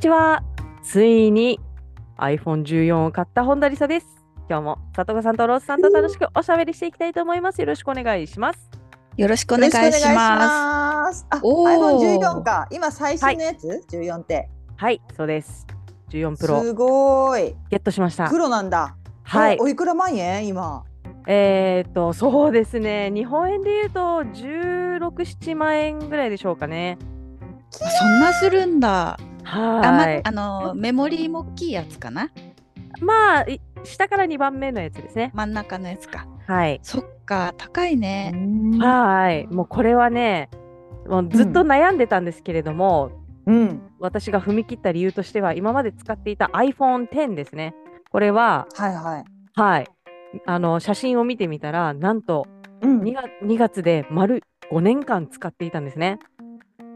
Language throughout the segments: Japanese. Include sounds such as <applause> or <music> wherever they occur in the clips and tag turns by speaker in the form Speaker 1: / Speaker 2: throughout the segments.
Speaker 1: ちは。ついに iPhone14 を買った本田理沙です。今日も佐藤さんとロースさんと楽しくおしゃべりしていきたいと思います。よろしくお願いします。
Speaker 2: よろしくお願いします。
Speaker 3: ます。あ、
Speaker 2: おー。
Speaker 3: iPhone14 か。今最新のやつ、14って。
Speaker 1: はい。そうです14プロ。
Speaker 3: すごい。
Speaker 1: ゲットしました。
Speaker 3: 黒なんだ。
Speaker 1: はい。
Speaker 3: おおいくら万円？今。
Speaker 1: えー、とそうですね。日本円で言うと1617万円ぐらいでしょうかね。
Speaker 2: そんなするんだ。あ、ま
Speaker 1: はい
Speaker 2: あのメモリーも大きいやつかな？
Speaker 1: まあい下から2番目のやつですね
Speaker 2: 真ん中のやつか。
Speaker 1: はい
Speaker 2: そっか、高いね。
Speaker 1: はいもうこれはねもうずっと悩んでたんですけれども、
Speaker 3: うん。
Speaker 1: 私が踏み切った理由としては今まで使っていた iPhone10 ですねこれは
Speaker 3: はいはい。
Speaker 1: はいあの写真を見てみたらなんと
Speaker 3: うん
Speaker 1: 2月 ,2 月で丸5年間使っていたんですね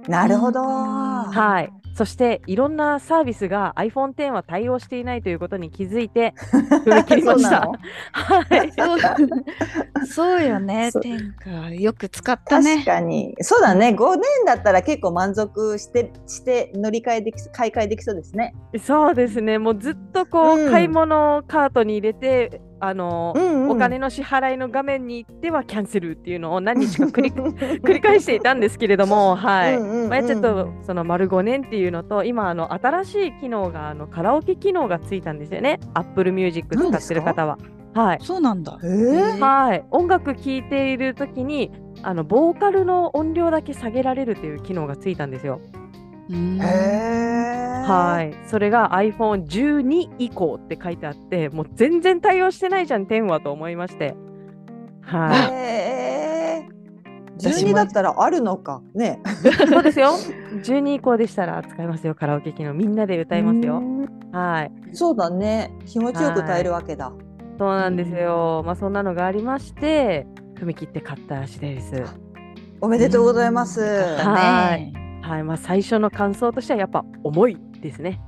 Speaker 3: なるほど。
Speaker 2: うん
Speaker 1: はい。そしていろんなサービスが iPhone10 は対応していないということに気づいて <laughs> 踏み切りました。
Speaker 3: そうなの？
Speaker 1: はい。
Speaker 2: そうそうよね。天下よく使った
Speaker 3: 確
Speaker 2: ね。
Speaker 3: かに。そうだね。5年だったら結構満足してして乗り換えでき買い替えできそうですね。
Speaker 1: そうですね。もうずっとこう、
Speaker 3: うん
Speaker 1: 買い物カートに入れて、あの、
Speaker 3: うんうん。
Speaker 1: お金の支払いの画面に行ってはキャンセルっていうのを何日か繰り <laughs> 繰り返していたんですけれども、はい。
Speaker 3: うんうんうん。
Speaker 1: まあ、ちょっとその丸5年っていうのと今あの新しい機能があのカラオケ機能がついたんですよね。Apple Music 使ってる方は。はい、
Speaker 2: そうなんだ。
Speaker 3: えー？
Speaker 1: はい、音楽聴いている時にあのボーカルの音量だけ下げられるという機能がついたんですよ。はい、それが iPhone12 以降って書いてあってもう全然対応してないじゃん10はと思いまして。は
Speaker 3: へえ。
Speaker 2: 私も
Speaker 3: 12だったらあるのかね。
Speaker 1: い、そうですよ。12以降でしたら使えますよカラオケ機能みんなで歌いますよ。はい、
Speaker 3: そうだね。気持ちよく歌えるわけだ。
Speaker 1: そうなんですよ。まあそんなのがありまして踏み切って買った次第です。
Speaker 3: おめでとうございます。
Speaker 1: は
Speaker 2: ね
Speaker 1: はい、まあ最初の感想としてはやっぱ重いですね。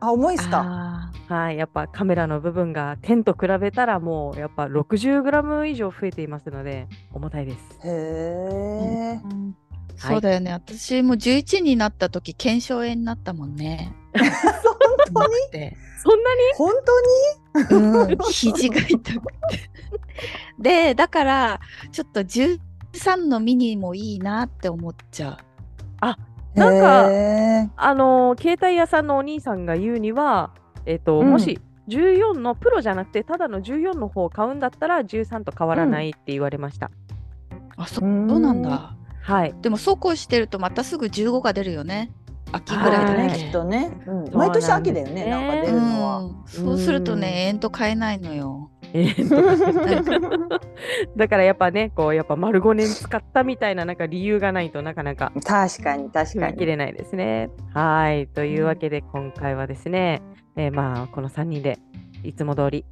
Speaker 3: あ、重いっすか？
Speaker 2: あ
Speaker 1: はい、やっぱカメラの部分が10と比べたらもうやっぱ 60g 以上増えていますので重たいです。
Speaker 3: へえ。
Speaker 2: ーそうだよね。私も11になった時腱鞘炎になったもんね。<laughs>
Speaker 3: 本当に？
Speaker 2: で
Speaker 1: そんなに？
Speaker 3: 本当に？
Speaker 2: うん、肘が痛くて。で、だから、ちょっと13のミニもいいなって思っちゃう。
Speaker 1: なんかあのー携帯屋さんのお兄さんが言うには、えっと
Speaker 3: うん
Speaker 1: もし14のプロじゃなくてただの14の方を買うんだったら13と変わらないって言われました。
Speaker 2: あ、そ
Speaker 3: うん
Speaker 2: そうなんだ？
Speaker 1: はい、
Speaker 2: でも、そうこうしてるとまたすぐ15が出るよね。秋ぐ
Speaker 3: ぐ
Speaker 2: らいだ
Speaker 3: ね、
Speaker 2: ね。
Speaker 3: きっとね。うん毎年秋だよね、
Speaker 1: ね
Speaker 3: なんか出
Speaker 2: う
Speaker 3: るのは。
Speaker 2: ん、そうするとね、延々買えないのよ。
Speaker 1: えだからやっぱねこうやっぱ丸5年使ったみたいななんか理由がないとなかなか
Speaker 3: 確かに、確かに。
Speaker 1: 切れないですね。はい。というわけで、今回はですね、えーまあ、この3人でいつも通り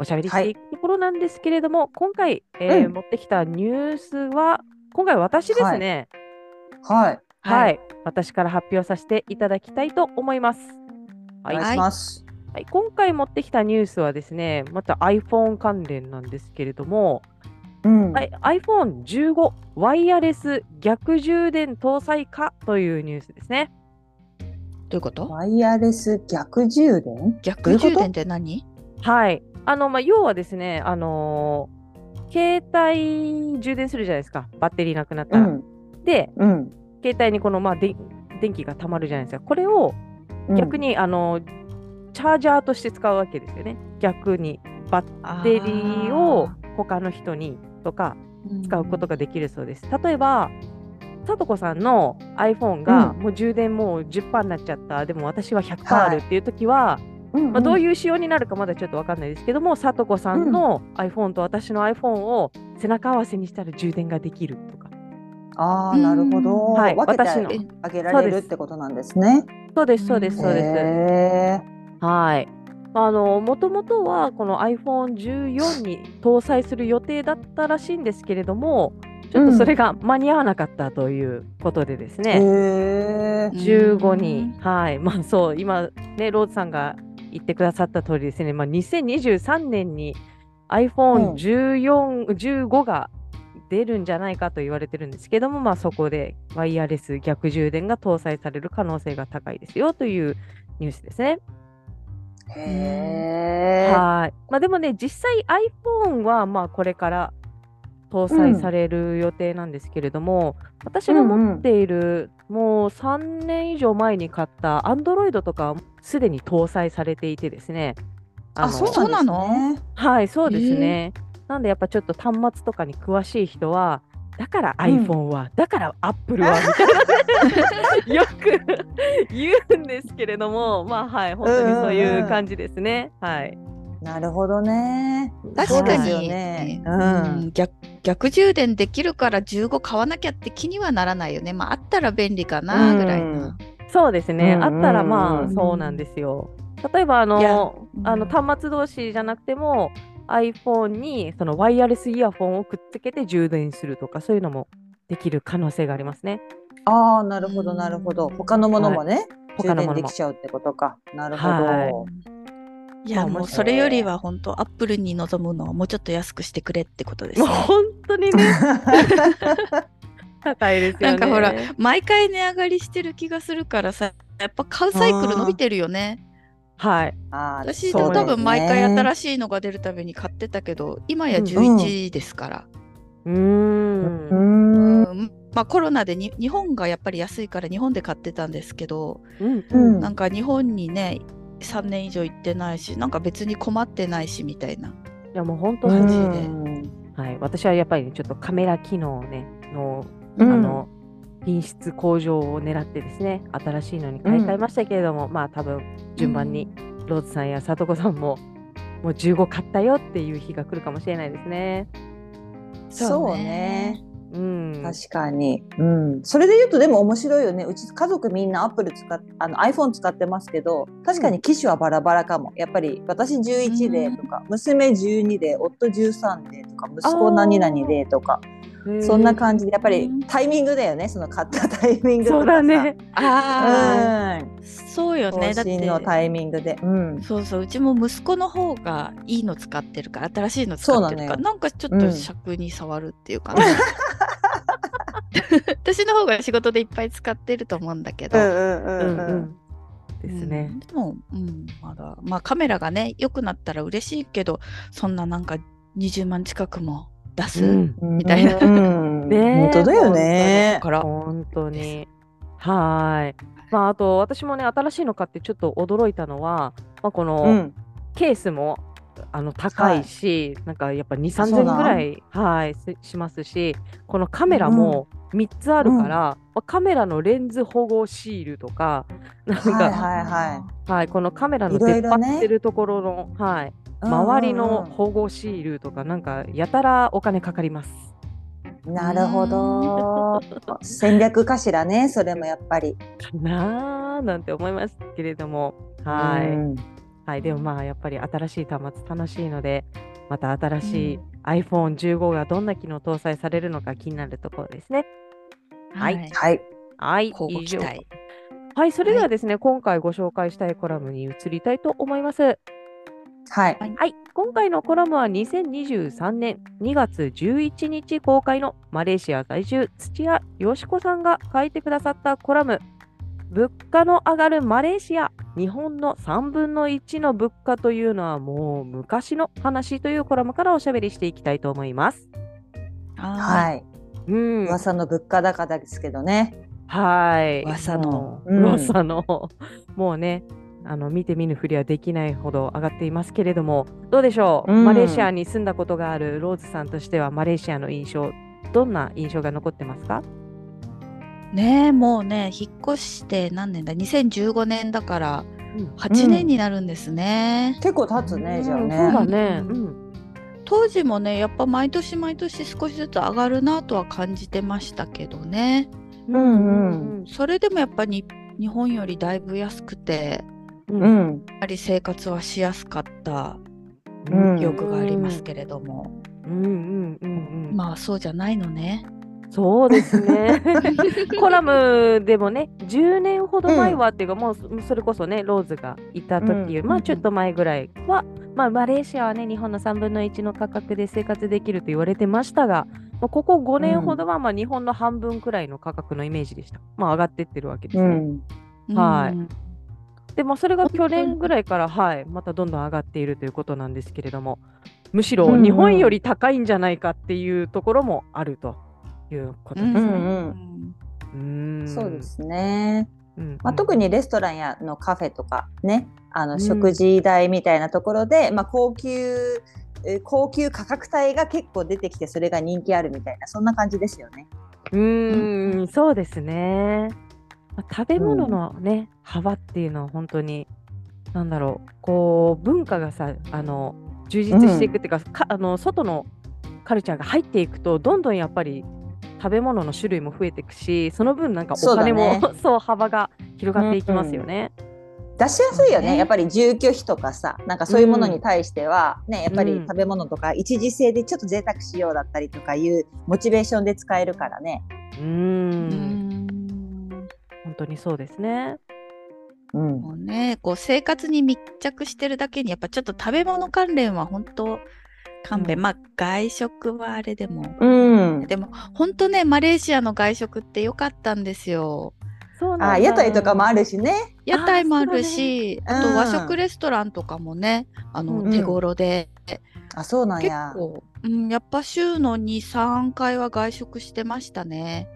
Speaker 1: おしゃべりしていくところなんですけれども、今回、えー
Speaker 3: うん
Speaker 1: 持ってきたニュースは、今回私ですね、
Speaker 3: はい。
Speaker 1: はい、
Speaker 2: は
Speaker 1: 私から発表させていただきたいと思います。はい、
Speaker 3: お願いします。
Speaker 1: はい今回持ってきたニュースはですね、また iPhone 関連なんですけれども、
Speaker 3: うん。
Speaker 1: はい、iPhone15 ワイヤレス逆充電搭載かというニュースですね。
Speaker 2: どういうこと？
Speaker 3: ワイヤレス逆充電？
Speaker 2: 逆充電って何？
Speaker 1: はい。あの、まあ、要はですね、あのー携帯充電するじゃないですか、バッテリーなくなったら。
Speaker 3: うん。
Speaker 1: で、
Speaker 3: うん。
Speaker 1: 携帯にこの、まあ、で電気がたまるじゃないですか。これを逆に、あのーチャージャーとして使うわけですよね。逆に。バッテリーを他の人にとか使うことができるそうです。例えば、さとこさんの iPhone が
Speaker 3: うん。
Speaker 1: もう充電もう10%になっちゃった、でも私は100%
Speaker 3: はい。
Speaker 1: あるっていう時は、
Speaker 3: うん
Speaker 1: まあ、どういう仕様になるかまだちょっとわかんないですけども、さとこさんの iPhone と私の iPhone を背中合わせにしたら充電ができるとか、
Speaker 3: ああ、なるほど。
Speaker 1: はい。
Speaker 3: 分けて
Speaker 1: 私の。
Speaker 3: あげられるってことなんですね。
Speaker 1: そうです、そうです、そうです。
Speaker 3: へ
Speaker 1: はい。あの、もともとはこの iPhone14 に搭載する予定だったらしいんですけれども、ちょっとそれが間に合わなかったということでです
Speaker 3: ー
Speaker 1: ね、
Speaker 3: へー。
Speaker 1: 15に、はい、まあそう、今ね、ローズさんが言ってくださった通りですね、まあ、2023年に iPhone14、15が出るんじゃないかと言われてるんですけども、まあそこでワイヤレス逆充電が搭載される可能性が高いですよというニュースですね。はい。まあでもね、実際 iPhone はまあこれから搭載される予定なんですけれども、私が持っている、もう3年以上前に買った Android とかはすでに搭載されていてですね。
Speaker 3: あ、
Speaker 1: の
Speaker 3: そうなんですね。
Speaker 1: はい、そうですね。なんでやっぱちょっと端末とかに詳しい人は、だから iPhone は、だから Apple は <laughs> みたいなよく言うんですけれども、まあはい、本当にそういう感じですね。はい。
Speaker 3: なるほどね。
Speaker 2: 確か
Speaker 3: そうですよ
Speaker 2: に、
Speaker 3: ね
Speaker 2: う
Speaker 3: うん
Speaker 2: ん逆逆充電できるから15買わなきゃって気にはならないよね。まああったら便利かなぐらいな。
Speaker 1: そうですね。
Speaker 3: うん
Speaker 1: あったらま
Speaker 3: うん
Speaker 1: あそうなんですよ。例えばあのあの端末同士じゃなくても iPhone にそのワイヤレスイヤホンをくっつけて充電するとかそういうのもできる可能性がありますね。
Speaker 3: ああ、なるほど、なるほど。他のものもね、充電で
Speaker 1: 他のものも
Speaker 3: きちゃうってことか。なるほ
Speaker 1: はい
Speaker 3: ど。
Speaker 2: いや
Speaker 1: まあ
Speaker 2: もうそれよりは本当アップルに望むのはもうちょっと安くしてくれってことですね。
Speaker 1: も <laughs> う本当にね <laughs> 高いですよね。
Speaker 2: なんかほら毎回値上がりしてる気がするからさやっぱ買うサイクル伸びてるよね。
Speaker 1: はい。
Speaker 2: 私
Speaker 1: そう
Speaker 2: 多分毎回
Speaker 3: し
Speaker 2: 新しいのが出るたびに買ってたけど今や
Speaker 1: うん
Speaker 2: 11ですから。
Speaker 1: うーん。
Speaker 3: うん。
Speaker 2: うんまあコロナでに日本がやっぱり安いから日本で買ってたんですけど、
Speaker 1: うん
Speaker 3: うん
Speaker 2: なんか日本にね3年以上行ってないしなんか別に困ってないしみたいな。
Speaker 1: いやもう本当
Speaker 2: マ
Speaker 1: に、
Speaker 2: ジで
Speaker 1: はい。私はやっぱりねちょっとカメラ機能ねのあ
Speaker 3: うん
Speaker 1: の品質向上を狙ってですね新しいのに買い替えましたけれども、まあ多分順番にローズさんやさとこさんももう15買ったよっていう日が来るかもしれないですね。
Speaker 3: そうね。
Speaker 1: うん。
Speaker 3: 確かに。うん。それで言うとでも面白いよね。うち家族みんなアップル使っあの iPhone 使ってますけど、確かに機種はバラバラかも。やっぱり私11でとか、娘12で、夫13でとか、息子何々でとか、そんな感じでやっぱりタイミングだよね。その買った <laughs> タイミングとかさ
Speaker 1: そうだね。。
Speaker 2: ああ、
Speaker 3: うん。
Speaker 2: そうよね。だって
Speaker 3: のタイミングで。うん。
Speaker 2: そうそううちも息子の方がいいの使ってるから新しいの使ってるから
Speaker 3: そうな
Speaker 2: んかちょっと
Speaker 3: うん
Speaker 2: 尺に触るっていうか、ね <laughs> 私の方が仕事でいっぱい使ってると思うんだけど、
Speaker 3: うんうん
Speaker 1: うん
Speaker 3: うんうん。
Speaker 1: うん。ですね
Speaker 2: うん。でも、うん、まだまあカメラがね良くなったら嬉しいけどそんななんか20万近くも出す、
Speaker 1: うん。
Speaker 2: みたいな。
Speaker 3: うん。<laughs>
Speaker 1: ね。え
Speaker 3: 本当だよね。
Speaker 2: だ。から
Speaker 1: 本当に。はーい。まあ、あと、私もね、新しいの買ってちょっと驚いたのは、まあ、この、
Speaker 3: うん。
Speaker 1: ケースもあの高いし、なんかやっぱ2、
Speaker 3: そう
Speaker 1: 3000
Speaker 3: なん？
Speaker 1: ぐらい、はい、ししますし、このカメラも3つあるから、まあカメラのレンズ保護シールとか、なんか、
Speaker 3: はい
Speaker 1: は
Speaker 3: はい。はい
Speaker 1: このカメラの出っ張ってるところの、はい、周りの保護シールとか、なんかやたらお金かかります。
Speaker 3: なるほど。戦略かしらね、それもやっぱり。
Speaker 1: かなーなんて思いますけれども、はい。
Speaker 3: うん
Speaker 1: はい、でもまあやっぱり新しい端末楽しいので、また新しい iPhone15 がどんな機能搭載されるのか気になるところですね。はい
Speaker 3: はい。
Speaker 1: はい、以上。はい、それではですね、今回ご紹介したいコラムに移りたいと思います。
Speaker 3: はい。
Speaker 1: はい、今回のコラムは2023年2月11日公開のマレーシア在住土屋よしこさんが書いてくださったコラム物価の上がるマレーシア日本の3分の1の物価というのはもう昔の話というコラムからおしゃべりしていきたいと思います。
Speaker 2: は
Speaker 3: はい。
Speaker 1: うん、
Speaker 3: 噂の物価高ですけどね。
Speaker 1: はい。
Speaker 2: 噂の
Speaker 1: う
Speaker 3: ん
Speaker 1: 噂の、もうね、あの見て見ぬふりはできないほど上がっていますけれども、どうでしょう、
Speaker 3: うん。
Speaker 1: マレーシアに住んだことがあるローズさんとしては、マレーシアの印象、どんな印象が残ってますか？
Speaker 2: ねえもうね引っ越して何年だ？2015年だから
Speaker 1: うん。
Speaker 2: 8年になるんですね。
Speaker 3: 結構経つね、じゃあね。
Speaker 1: そうだね。うん。
Speaker 2: 当時もねやっぱ毎年毎年少しずつ上がるなとは感じてましたけどね。
Speaker 3: うんうん。
Speaker 2: それでもやっぱり日本よりだいぶ安くてやはり生活はしやすかった
Speaker 3: うん
Speaker 2: 記憶がありますけれども、
Speaker 1: うんうんうんうん
Speaker 2: まあそうじゃないのね。
Speaker 1: そうですね。<laughs> コラムでもね、10年ほど前はっていうか、もうそれこそね、ローズがいた時より、
Speaker 3: うん
Speaker 1: まあちょっと前ぐらいは、まあマレーシアはね、日本の3分の1の価格で生活できると言われてましたが、まあ、ここ5年ほどはまあ日本の半分くらいの価格のイメージでした。まあ上がってってるわけですね。
Speaker 3: うん。
Speaker 1: はい
Speaker 2: うん
Speaker 1: でもそれが去年ぐらいから、はい、またどんどん上がっているということなんですけれども、むしろ
Speaker 3: うんうん
Speaker 1: 日本より高いんじゃないかっていうところもあるということですね。
Speaker 3: うんそうで。すね。
Speaker 1: うん
Speaker 3: まあ、特にレストランやのカフェとかね、あの
Speaker 1: ん
Speaker 3: 食事代みたいなところで、まあ、高級えー高級価格帯が結構出てきてそれが人気あるみたいなそんな感じですよね。
Speaker 1: うーん、そうですね。まあ食べ物のね、幅っていうのは本当に、なんだろう、こう、文化がさ、あの、充実していくっていうか、かあの、外のカルチャーが入っていくと、どんどんやっぱり食べ物の種類も増えていくし、その分なんかお金も、<laughs>
Speaker 3: そう
Speaker 1: そう,、幅が広がっていきますよね。
Speaker 3: 出しやすいよね。
Speaker 2: ね。
Speaker 3: やっぱり住居費とかさなんかそういうものに対しては、ね、やっぱり
Speaker 1: うん
Speaker 3: 食べ物とか一時性でちょっと贅沢しようだったりとかいうモチベーションで使えるからね。
Speaker 1: う
Speaker 2: ん
Speaker 1: 本当にそうですね。
Speaker 3: うん
Speaker 2: もうね、こう生活に密着してるだけにやっぱちょっと食べ物関連は本当勘弁、
Speaker 1: うん
Speaker 2: まあ外食はあれでも、
Speaker 3: うん、
Speaker 2: でも本当ねマレーシアの外食って良かったんですよ。
Speaker 1: そうなんだ
Speaker 3: あ屋台とかもあるしね。
Speaker 2: 屋台もあるし、
Speaker 3: ね
Speaker 2: あと和
Speaker 3: うん
Speaker 2: 食レストランとかもね、あの
Speaker 1: うん
Speaker 2: 手頃で、
Speaker 3: あそうなん
Speaker 2: 結
Speaker 3: や。
Speaker 2: 構、うん、やっぱ週の2、3回は外食してましたね。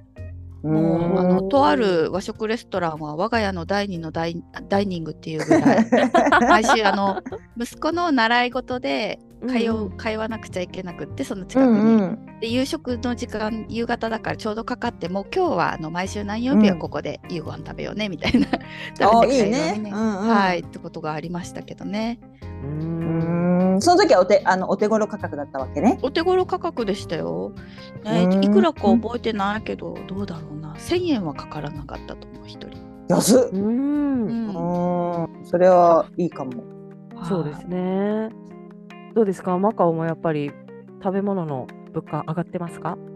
Speaker 3: うん
Speaker 2: もうあのとある和食レストランは我が家の第二のダイダイニングっていうぐらい。<laughs> 毎週あの息子の習い事で通う、
Speaker 1: うん
Speaker 2: 通わなくちゃいけなくってその近くに、
Speaker 3: うんうん。
Speaker 2: で夕食の時間夕方だからちょうどかかってもう今日はあの毎週何曜日はここで夕ご飯食べようねみたいな、
Speaker 3: あ <laughs>
Speaker 2: 食べて帰ろう
Speaker 3: いいね。うんうん。
Speaker 2: はいってことがありましたけどね
Speaker 1: うー
Speaker 3: うん。んその時はお手あのお手頃価格だったわけね。
Speaker 2: お手頃価格でしたよ、ね
Speaker 3: うん。
Speaker 2: いくらか覚えてないけどどうだろうな。1000円はかからなかったと思う一人、
Speaker 3: 安っ。
Speaker 1: うーん。
Speaker 3: それはいいかも。
Speaker 1: そうですね。どうですか、マカオもやっぱり食べ物の物価上がってますか？
Speaker 3: うん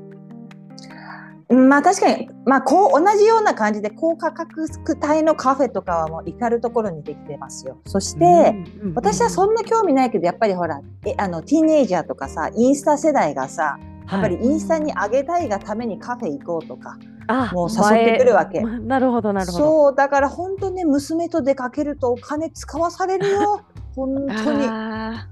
Speaker 3: まあ確かに、まあ、こう同じような感じで高価格帯のカフェとかはもう至る所にできてますよ。そして、私はそんな興味ないけどやっぱりほらえあのティーンエイジャーとかさインスタ世代がさやっぱりインスタに上げたいがためにカフェ行こうとか、
Speaker 1: あ
Speaker 3: もう誘ってくるわけ。
Speaker 1: なるほど、なるほど。
Speaker 3: そうだから本当ね娘と出かけるとお金使わされるよ。<laughs> 本当に。
Speaker 2: あ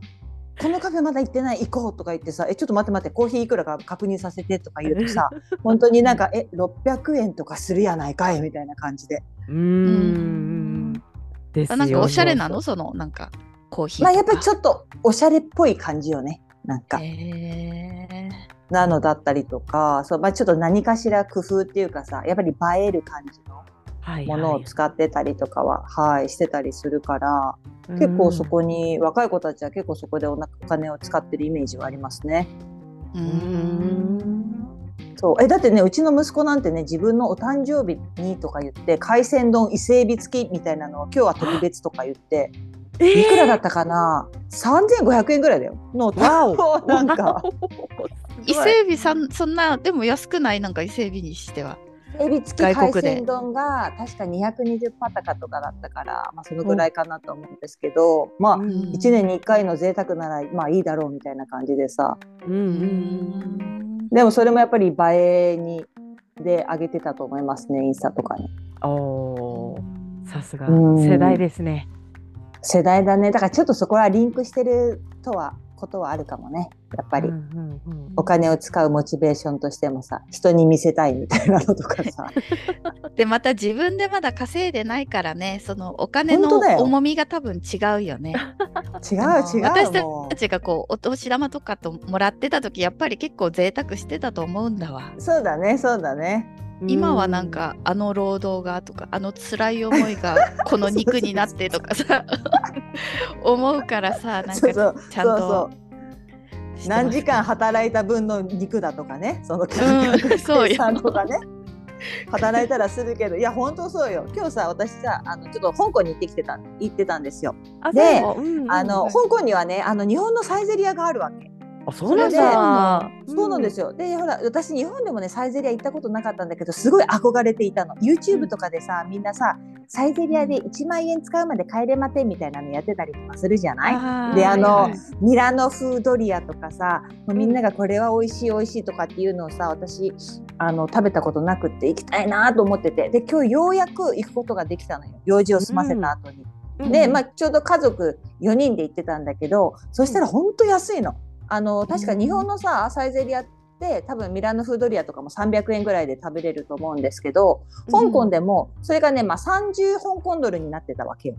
Speaker 3: このカフェまだ行ってない行こうとか言ってさえちょっと待って待ってコーヒーいくらか確認させてとか言うとさ <laughs> 本当になんかえ600円とかするやないかいみたいな感じで。
Speaker 1: うー
Speaker 2: うん。
Speaker 1: ん。です
Speaker 2: なんかおしゃれなの？そのなんかコーヒー
Speaker 3: まあやっぱりち
Speaker 2: ょっ
Speaker 3: とおしゃれっぽい感じよね。なんか。
Speaker 2: へ
Speaker 3: なのだったりとか、そうまあ、ちょっと何かしら工夫っていうかさやっぱり映える感じの。
Speaker 1: はい
Speaker 3: ものを使ってたりとかは、はいしてたりするから結構そこに若い子たちは結構そこでおなお金を使ってるイメージはありますね。
Speaker 2: う
Speaker 1: ん。
Speaker 3: そう。えだってねうちの息子なんてね自分のお誕生日にとか言って海鮮丼伊勢海老付きみたいなのを今日は特別とか言って
Speaker 1: え
Speaker 3: いくらだったかな？3500円ぐらいだよ。の
Speaker 1: わお。
Speaker 3: なんか。<laughs>
Speaker 2: 伊勢海老さんそんなでも安くない？なんか伊勢海老にしては
Speaker 3: エビ付き海鮮丼が確か220パタカとかだったから、まあ、そのぐらいかなと思うんですけど、まあ
Speaker 1: うん。
Speaker 3: 1年に1回の贅沢ならまあいいだろうみたいな感じでさ。
Speaker 1: うんうん
Speaker 3: でもそれもやっぱり映えにで上げてたと思いますねインスタとかに。
Speaker 1: うん。おーさすが。
Speaker 3: うん。
Speaker 1: 世代ですね。
Speaker 3: 世代だね。だからちょっとそこはリンクしてるとはことはあるかもね。やっぱり、
Speaker 1: うんうんうん
Speaker 3: お金を使うモチベーションとしてもさ人に見せたいみたいなのとかさ。<laughs>
Speaker 2: でまた自分でまだ稼いでないからねそのお金の重みが多分違うよね。
Speaker 3: 違う違う
Speaker 2: 私
Speaker 3: も
Speaker 2: たちがこうお年玉とかともらってた時やっぱり結構贅沢してたと思うんだわ。
Speaker 3: うそうだねそうだね
Speaker 2: 今はなんかあの労働がとかあの辛い思いが <laughs> この肉になってとかさ思うからさなんかちゃんと
Speaker 3: そうそう。何時間働いた分の肉だとかねその
Speaker 2: うん
Speaker 3: とかね。働いたらするけどいや本当そうよ。今日さ私さあのちょっと香港に行ってきてた行ってたんですよ。
Speaker 1: あ
Speaker 3: で
Speaker 1: うんうん
Speaker 3: あの香港にはねあの日本のサイゼリアがあるわけ。
Speaker 1: あそうなんだ。
Speaker 3: そうなんですよ。で、ほら、私日本でもね、サイゼリア行ったことなかったんだけど、すごい憧れていたの。YouTube とかでさ、みんなさ、サイゼリアで1万円使うまで帰れませんみたいなのやってたりとかするじゃない？であの
Speaker 2: はいはい
Speaker 3: ミラノ風ドリアとかさ、みんながこれは美味しい美味しいとかっていうのをさ、私、あの、食べたことなくって行きたいなと思ってて、で、今日ようやく行くことができたのよ。用事を済ませた後に。
Speaker 1: うん
Speaker 3: で、まあ、ちょうど家族4人で行ってたんだけどそしたら本当安いの。あの確か日本のさサイゼリアって多分ミラノフードリアとかも300円ぐらいで食べれると思うんですけど香港でもそれがね、まあ、30香港ドルになってたわけよ。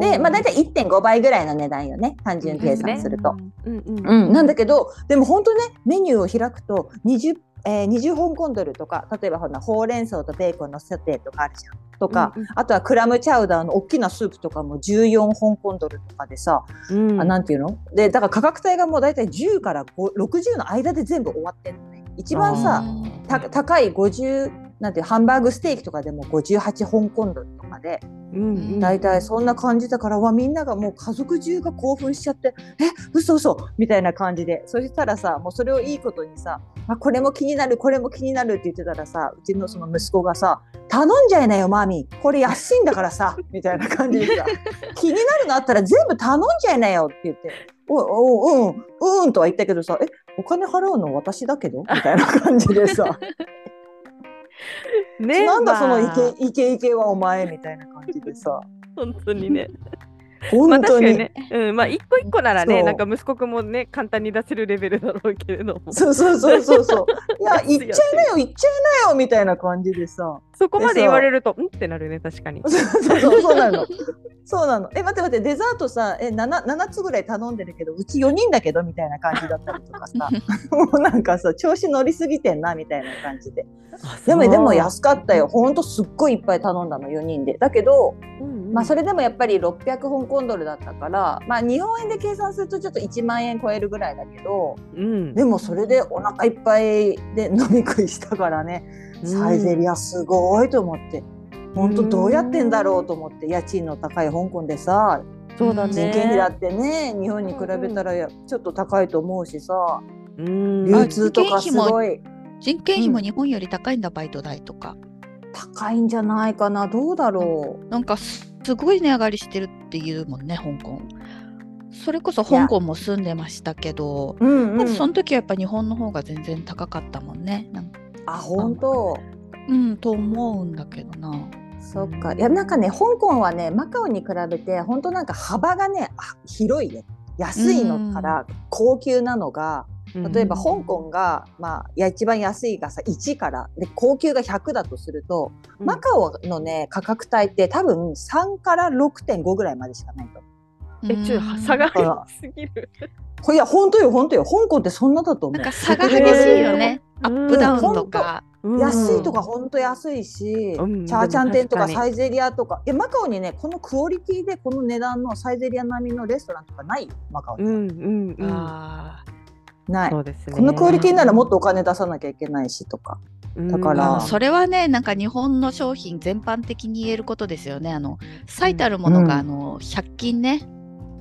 Speaker 3: で、まあ、大体1.5倍ぐらいの値段よね単純計算すると。
Speaker 1: うんうん
Speaker 3: うん、なんだけどでも本当ねメニューを開くと 20, えー20香港ドルとか例えばほらほうれん草とベーコンのソテーとかあるじゃん。とか、
Speaker 1: うんうん
Speaker 3: あとはクラムチャウダーの大きなスープとかも14香港ドルとかでさ、
Speaker 1: うん
Speaker 3: あなんていうの？でだから価格帯がもう大体10から5 60の間で全部終わってるのね。一番さた高い50なんていうハンバーグステーキとかでも58香港ドルとかで
Speaker 1: うんうん。
Speaker 3: 大体そんな感じだからわみんながもう家族中が興奮しちゃって「え嘘嘘みたいな感じで。そしたらさもうそれをいいことにさ「あこれも気になるこれも気になる」って言ってたらさうちのその息子がさ「頼んじゃいなよマミこれ安いんだからさ」みたいな感じでさ「<laughs> 気になるのあったら全部頼んじゃいなよ」って言って「おおうんうん」とは言ったけどさ「えお金払うの私だけど?」みたいな感じでさ <laughs>
Speaker 1: ね
Speaker 3: なんだそのイ
Speaker 1: まあ
Speaker 3: ケイケイケはお前みたいな感じでさ <laughs>
Speaker 1: 本当にね。まあ
Speaker 3: 本当に。
Speaker 1: 確かにね、うん、まあ一個一個ならね、なんか息子くんもね、簡単に出せるレベルだろうけれども、
Speaker 3: そうそうそうそうそう。いや、<laughs> 行っちゃいなよ、行っちゃいなよみたいな感じでさ。
Speaker 1: そこまで言われると、うん？ってなるね、確かに。<laughs>
Speaker 3: そうそうそう、そうなの。<laughs> そうなの。え、待って待って、デザートさ、え、七七つぐらい頼んでるけど、うち四人だけどみたいな感じだったりとかさ。<laughs> もうなんかさ、調子乗りすぎてんなみたいな感じで。でも、でも安かったよ。ほんとすっごいいっぱい頼んだの、四人で。だけど、まあ、そ
Speaker 1: れ、
Speaker 3: れでもやっぱり600香港ドルだったから、まあ、日本円で計算するとちょっと1万円超えるぐらいだけど、
Speaker 1: うん、
Speaker 3: でもそれでお腹いっぱいで飲み食いしたからね、サイゼリアすごいと思って。本当どうやってんだろうと思って家賃の高い香港でさ
Speaker 1: そうだね。
Speaker 3: 人件費だってね日本に比べたらやちょっと高いと思うしさ
Speaker 1: うん、
Speaker 3: 流通とかすごい
Speaker 2: 人件費も日本より高いんだ、バイト代とか。
Speaker 3: 高いんじゃないかなどうだろ
Speaker 2: なんかすすごい値上がりしてるっていうもんね、香港。それこそ香港も住んでましたけど、
Speaker 3: う。うんうん、
Speaker 2: その時はやっぱ日本の方が全然高かったもんね。なん
Speaker 3: あ本当。
Speaker 2: うん、と思うんだけどな。
Speaker 3: そっか。いやなんかね香港はねマカオに比べて本当なんか幅がねあ広いよ安いのから高級なのが、例えば香港が、まあ、いや一番安いがさ1からで高級が100だとすると、
Speaker 1: うん。
Speaker 3: マカオのね価格帯って多分3から6.5ぐらいまでしかないと。
Speaker 1: え、ちょっと差が
Speaker 3: うん
Speaker 1: 激しすぎる。
Speaker 3: いや本当よ本当よ香港ってそんなだと思う。
Speaker 2: なんか差が激しいよね。アップダウンとか。
Speaker 3: 安いとか本当安いし、
Speaker 1: うん
Speaker 3: チャーチャン店とかサイゼリアとかいやマカオにねこのクオリティでこの値段のサイゼリア並みのレストランとかないよマカオに、
Speaker 1: うんうんうん。
Speaker 2: あ
Speaker 3: ない
Speaker 1: そうですね。
Speaker 3: このクオリティならもっとお金出さなきゃいけないしとかだか
Speaker 2: ー
Speaker 3: ら
Speaker 2: あそれはね、なんか日本の商品全般的に言えることですよね。あの最たるものが、
Speaker 3: うん
Speaker 2: あの100均ね。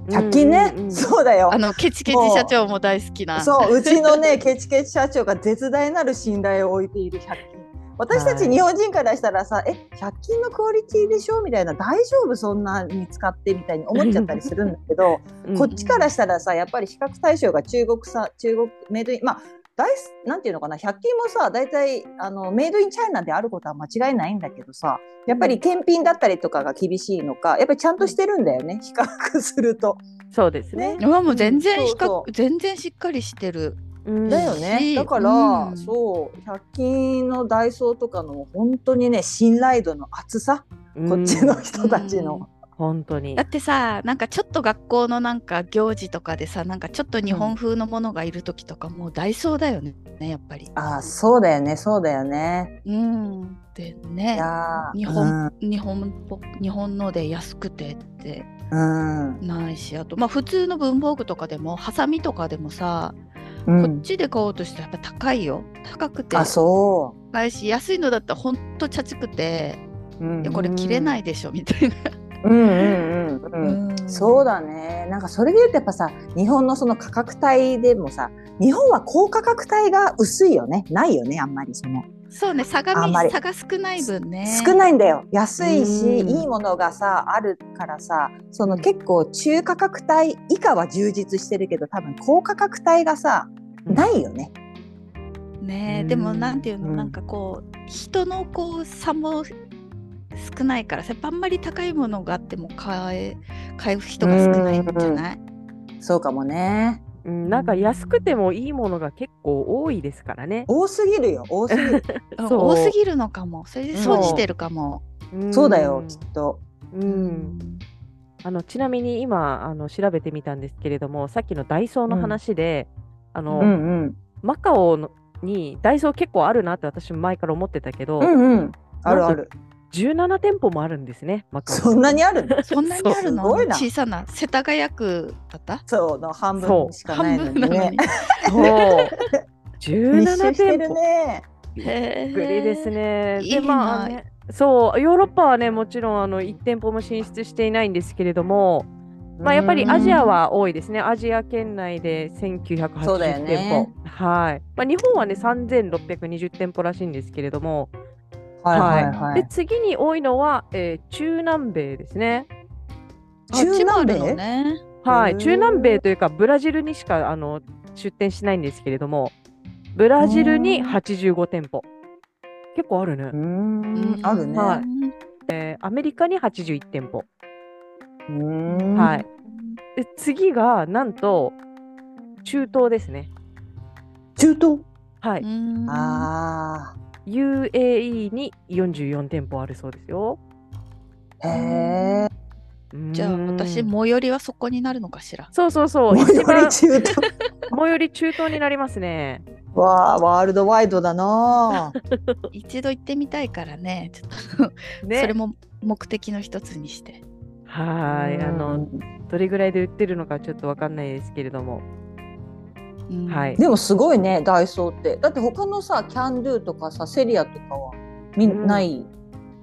Speaker 3: 100均ね、
Speaker 1: うんうん
Speaker 3: そうだよ。
Speaker 2: あのケチケチ社長も大好きな。
Speaker 3: そう。う。ちのね <laughs> ケチケチ社長が絶大なる信頼を置いている100均。私たち日本人からしたらさ、え100均のクオリティでしょみたいな大丈夫？そんなに使ってみたいに思っちゃったりするんだけど、<laughs>
Speaker 1: うん
Speaker 3: こっちからしたらさやっぱり比較対象が中国さ中国メイドインまあ大すなんていうのかな100均もさ大体あのメイドインチャイナであることは間違いないんだけどさやっぱり検品だったりとかが厳しいのかやっぱりちゃんとしてるんだよね比較すると。
Speaker 1: そうですね。
Speaker 2: うわもう全然比較、
Speaker 3: そうそ
Speaker 2: 全然しっかりしてる。
Speaker 1: うん
Speaker 3: だよね。
Speaker 2: し
Speaker 3: だから、
Speaker 2: うん
Speaker 3: そう100均のダイソーとかの本当にね信頼度の厚さ、こっちの人たちの。
Speaker 1: 本当に
Speaker 2: だ。ってさなんかちょっと学校のなんか行事とかでさなんかちょっと日本風のものがいる時とかもうダイソーだよねやっぱり。
Speaker 3: ああそうだよねそうだよね。
Speaker 2: うん。で
Speaker 3: い
Speaker 2: ね日本日本っぽ日本ので安くてって
Speaker 3: うん、うん
Speaker 2: ないしあとまあ普通の文房具とかでもハサミとかでもさ
Speaker 3: うん
Speaker 2: こっちで買おうとしてやっぱ高いよ高くて
Speaker 3: あそ
Speaker 2: 高いし安いのだったらほんとチャチくて
Speaker 3: う。うん
Speaker 2: これ着れないでしょみたいな。
Speaker 3: うんうんうんうん。そうだね。なんかそれで言うとやっぱさ、日本のその価格帯でもさ、日本は高価格帯が薄いよね。ないよね、あんまりその。
Speaker 2: そうね差が差が少ない分ね。
Speaker 3: 少ないんだよ。安いし、
Speaker 1: うん
Speaker 3: いいものがさ、あるからさ、その
Speaker 1: うん
Speaker 3: 結構中価格帯以下は充実してるけど、多分高価格帯がさ、
Speaker 1: うん
Speaker 3: ないよね。
Speaker 2: ね
Speaker 1: うん
Speaker 2: でもなんていうの、
Speaker 3: うん
Speaker 2: なんかこう人のこう差も少ないからやっぱあんまり高いものがあっても買え買う人が少ないんじゃない、
Speaker 3: そうかもね。
Speaker 1: うんなんか安くてもいいものが結構多いですからね。
Speaker 3: 多すぎるよ、多すぎる。<laughs>
Speaker 2: うん
Speaker 1: そう
Speaker 2: 多すぎるのかもそれで損してるかも。
Speaker 1: ん
Speaker 3: そうだよ、きっと。
Speaker 1: うん。あのちなみに今あの調べてみたんですけれども、さっきのダイソーの話で、あの、
Speaker 3: うんうん。
Speaker 1: マカオのにダイソー結構あるなって私前から思ってたけど、
Speaker 3: うんうん。あるある。
Speaker 1: 17店舗もあるんですね、マカオ。
Speaker 3: そんなにあるの？<laughs>
Speaker 2: そんなにあるの？
Speaker 3: すごいな
Speaker 2: 小さな世田谷区だった？
Speaker 3: そうの半分しかないのにね。
Speaker 1: そう。
Speaker 3: 密
Speaker 1: 17
Speaker 3: 集してる
Speaker 1: 店舗。
Speaker 3: ね。
Speaker 2: へ
Speaker 1: びっくりですね。
Speaker 2: いいな
Speaker 1: でまあね、そうヨーロッパはねもちろんあの1店舗も進出していないんですけれども、まあ、やっぱりアジアは多いですね。アジア圏内で1980
Speaker 3: そうだよ
Speaker 1: 店
Speaker 3: ね
Speaker 1: 舗。はい。まあ、日本はね3620店舗らしいんですけれども、
Speaker 3: はいはいはい。
Speaker 1: で次に多いのは、えー中南米ですね。
Speaker 3: 中南米？
Speaker 2: ね。
Speaker 1: はい。中南米というかブラジルにしかあの出店しないんですけれども、ブラジルに85店舗。結構あるね。
Speaker 3: うーんあるね。
Speaker 1: はいえーアメリカに81店舗。
Speaker 3: うーん
Speaker 1: はい。で次がなんと中東ですね。
Speaker 3: 中東？
Speaker 1: はい。
Speaker 2: うん
Speaker 3: あ
Speaker 1: UAE に44店舗あるそうですよ。
Speaker 3: あ。へえ。
Speaker 2: じゃあ私
Speaker 1: うん
Speaker 2: 最寄りはそこになるのかしら？
Speaker 1: そうそうそう。
Speaker 3: 最寄り中東。<laughs>
Speaker 1: 最寄り中東になりますね。
Speaker 3: わあ、ワールドワイドだな。<laughs>
Speaker 2: 一度行ってみたいからね。ちょっと、
Speaker 1: ね。
Speaker 2: それも目的の一つにして。
Speaker 1: はい。あの、どれぐらいで売ってるのかちょっとわかんないですけれども。
Speaker 2: うん
Speaker 1: はい
Speaker 3: でもすごいね、ダイソーって。だって他のさ、キャンドゥとかさ、セリアとかはみ
Speaker 1: うん
Speaker 3: ない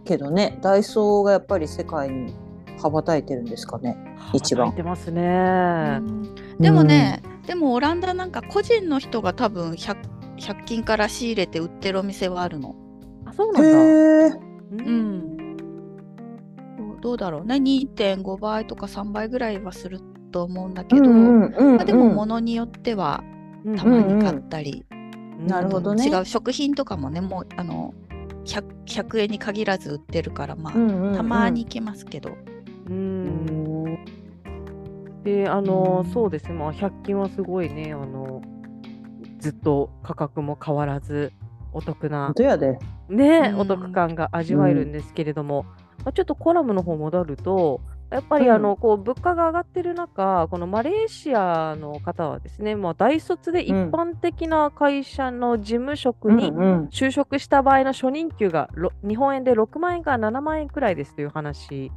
Speaker 3: けどね、ダイソーがやっぱり世界に羽ばたいてるんですかね。一番
Speaker 1: てます
Speaker 2: う
Speaker 1: ね。
Speaker 2: んでもね、でもオランダなんか個人の人が多分 100, 100均から仕入れて売ってるお店はあるの。
Speaker 1: あ、そう
Speaker 3: うん。
Speaker 1: なんだ。
Speaker 3: へえ。
Speaker 1: う
Speaker 2: うん。どうだろうね2.5倍とか3倍ぐらいはすると思うんだけど、
Speaker 3: うんうんうん
Speaker 2: まあ、でも物によっては
Speaker 1: うん
Speaker 2: たまに買ったり、
Speaker 3: なるほどね。
Speaker 2: 違う食品とかもねもうあの 100, 100円に限らず売ってるからまあ、
Speaker 3: うんうんうん。
Speaker 2: たまに行きますけど、
Speaker 1: う。
Speaker 3: うんん。
Speaker 1: で、あの、
Speaker 2: うん。
Speaker 1: そうですね。まあ、100均はすごいね、あの、ずっと価格も変わらず、お得な。ね、
Speaker 2: うん。
Speaker 1: お得感が味わえるんですけれども、まあ、ちょっとコラムの方戻ると、やっぱりあの、こう物価が上がってる中、このマレーシアの方はですね、まあ、大卒で一般的な会社の事務職に就職した場合の初任給がろ日本円で6万円から7万円くらいですという話